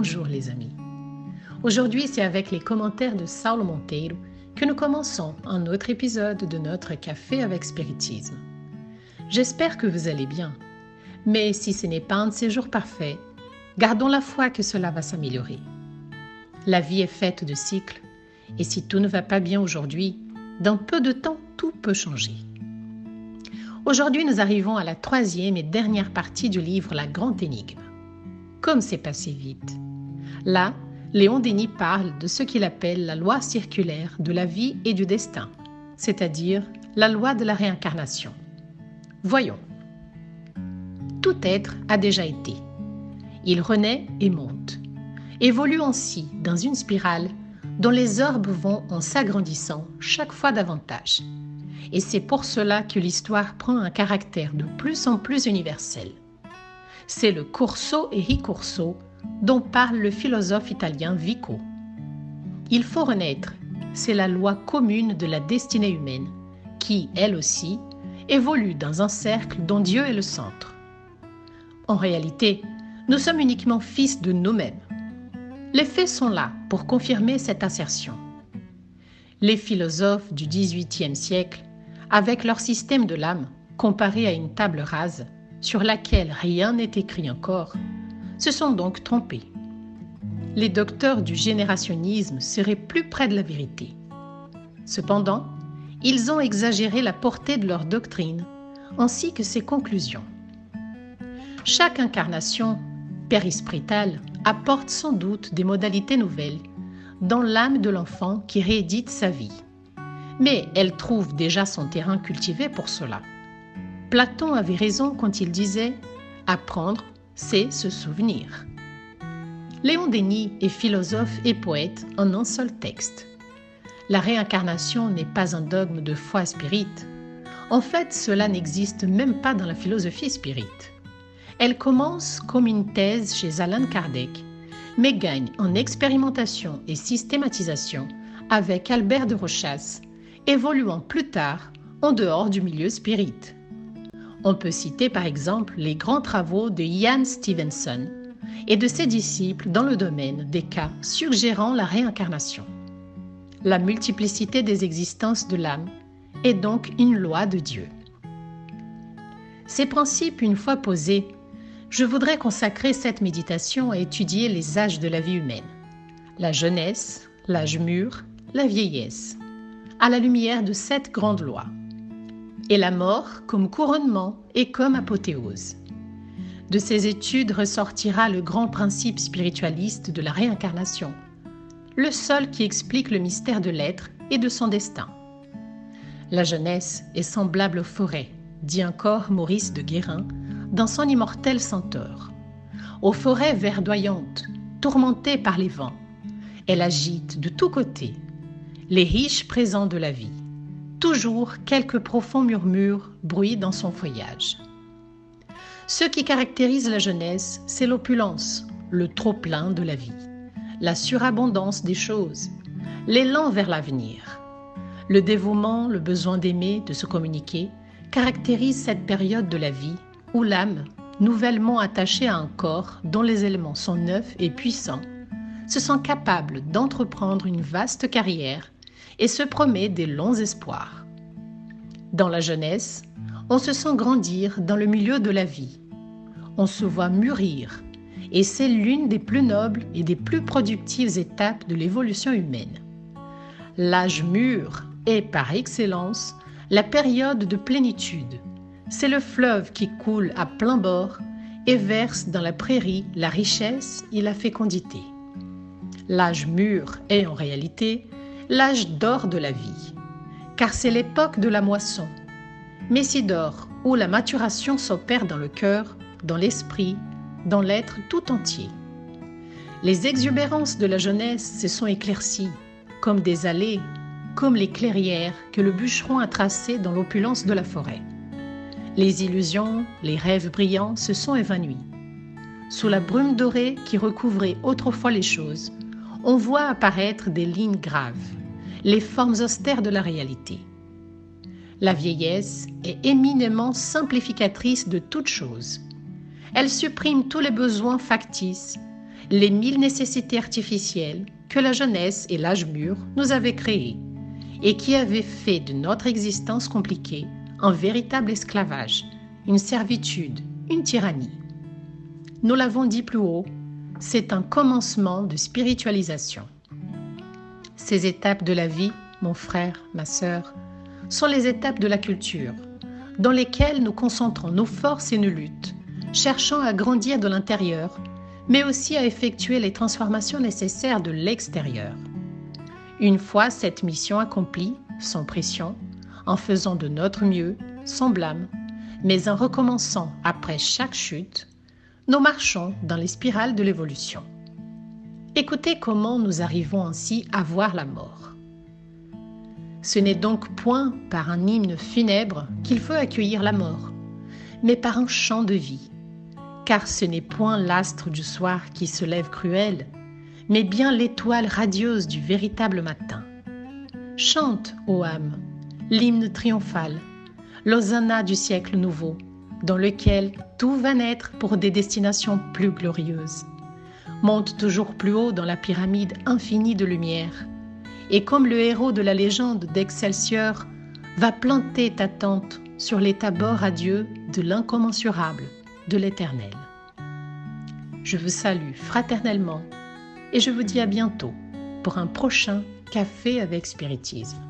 Bonjour les amis. Aujourd'hui, c'est avec les commentaires de Saulo Monteiro que nous commençons un autre épisode de notre Café avec Spiritisme. J'espère que vous allez bien, mais si ce n'est pas un jours parfaits, gardons la foi que cela va s'améliorer. La vie est faite de cycles, et si tout ne va pas bien aujourd'hui, dans peu de temps, tout peut changer. Aujourd'hui, nous arrivons à la troisième et dernière partie du livre La Grande Énigme. Comme c'est passé vite. Là, Léon Denis parle de ce qu'il appelle la loi circulaire de la vie et du destin, c'est-à-dire la loi de la réincarnation. Voyons. Tout être a déjà été. Il renaît et monte, évolue ainsi dans une spirale dont les orbes vont en s'agrandissant chaque fois davantage. Et c'est pour cela que l'histoire prend un caractère de plus en plus universel. C'est le corso et ricurso dont parle le philosophe italien Vico. Il faut renaître, c'est la loi commune de la destinée humaine, qui, elle aussi, évolue dans un cercle dont Dieu est le centre. En réalité, nous sommes uniquement fils de nous-mêmes. Les faits sont là pour confirmer cette assertion. Les philosophes du XVIIIe siècle, avec leur système de l'âme comparé à une table rase sur laquelle rien n'est écrit encore, se sont donc trompés. Les docteurs du générationnisme seraient plus près de la vérité. Cependant, ils ont exagéré la portée de leur doctrine ainsi que ses conclusions. Chaque incarnation périspritale apporte sans doute des modalités nouvelles dans l'âme de l'enfant qui réédite sa vie. Mais elle trouve déjà son terrain cultivé pour cela. Platon avait raison quand il disait Apprendre, c'est se souvenir. Léon Denis est philosophe et poète en un seul texte. La réincarnation n'est pas un dogme de foi spirite. En fait, cela n'existe même pas dans la philosophie spirite. Elle commence comme une thèse chez Alan Kardec, mais gagne en expérimentation et systématisation avec Albert de Rochas, évoluant plus tard en dehors du milieu spirit. On peut citer par exemple les grands travaux de Ian Stevenson et de ses disciples dans le domaine des cas suggérant la réincarnation. La multiplicité des existences de l'âme est donc une loi de Dieu. Ces principes, une fois posés, je voudrais consacrer cette méditation à étudier les âges de la vie humaine, la jeunesse, l'âge mûr, la vieillesse, à la lumière de cette grande loi et la mort comme couronnement et comme apothéose. De ces études ressortira le grand principe spiritualiste de la réincarnation, le seul qui explique le mystère de l'être et de son destin. La jeunesse est semblable aux forêts, dit encore Maurice de Guérin dans son immortel Centaure. Aux forêts verdoyantes, tourmentées par les vents, elle agite de tous côtés les riches présents de la vie toujours quelques profonds murmures bruit dans son feuillage. Ce qui caractérise la jeunesse, c'est l'opulence, le trop-plein de la vie, la surabondance des choses, l'élan vers l'avenir. Le dévouement, le besoin d'aimer, de se communiquer, caractérise cette période de la vie où l'âme, nouvellement attachée à un corps dont les éléments sont neufs et puissants, se sent capable d'entreprendre une vaste carrière et se promet des longs espoirs. Dans la jeunesse, on se sent grandir dans le milieu de la vie. On se voit mûrir, et c'est l'une des plus nobles et des plus productives étapes de l'évolution humaine. L'âge mûr est, par excellence, la période de plénitude. C'est le fleuve qui coule à plein bord et verse dans la prairie la richesse et la fécondité. L'âge mûr est en réalité l'âge d'or de la vie, car c'est l'époque de la moisson. Messidor, où la maturation s'opère dans le cœur, dans l'esprit, dans l'être tout entier. Les exubérances de la jeunesse se sont éclaircies, comme des allées, comme les clairières que le bûcheron a tracées dans l'opulence de la forêt. Les illusions, les rêves brillants se sont évanouis. Sous la brume dorée qui recouvrait autrefois les choses, on voit apparaître des lignes graves, les formes austères de la réalité. La vieillesse est éminemment simplificatrice de toutes choses. Elle supprime tous les besoins factices les mille nécessités artificielles que la jeunesse et l'âge mûr nous avaient créées et qui avaient fait de notre existence compliquée un véritable esclavage, une servitude, une tyrannie. Nous l'avons dit plus haut, c'est un commencement de spiritualisation. Ces étapes de la vie, mon frère, ma sœur, sont les étapes de la culture, dans lesquelles nous concentrons nos forces et nos luttes, cherchant à grandir de l'intérieur, mais aussi à effectuer les transformations nécessaires de l'extérieur. Une fois cette mission accomplie, sans pression, en faisant de notre mieux, sans blâme, mais en recommençant après chaque chute, nous marchons dans les spirales de l'évolution. Écoutez comment nous arrivons ainsi à voir la mort. Ce n'est donc point par un hymne funèbre qu'il faut accueillir la mort, mais par un chant de vie, car ce n'est point l'astre du soir qui se lève cruel, mais bien l'étoile radieuse du véritable matin. Chante, ô âme, l'hymne triomphal, l'hosanna du siècle nouveau, dans lequel tout va naître pour des destinations plus glorieuses. Monte toujours plus haut dans la pyramide infinie de lumière, et comme le héros de la légende d'Excelsior, va planter ta tente sur les tabords radieux de l'incommensurable, de l'éternel. Je vous salue fraternellement et je vous dis à bientôt pour un prochain café avec spiritisme.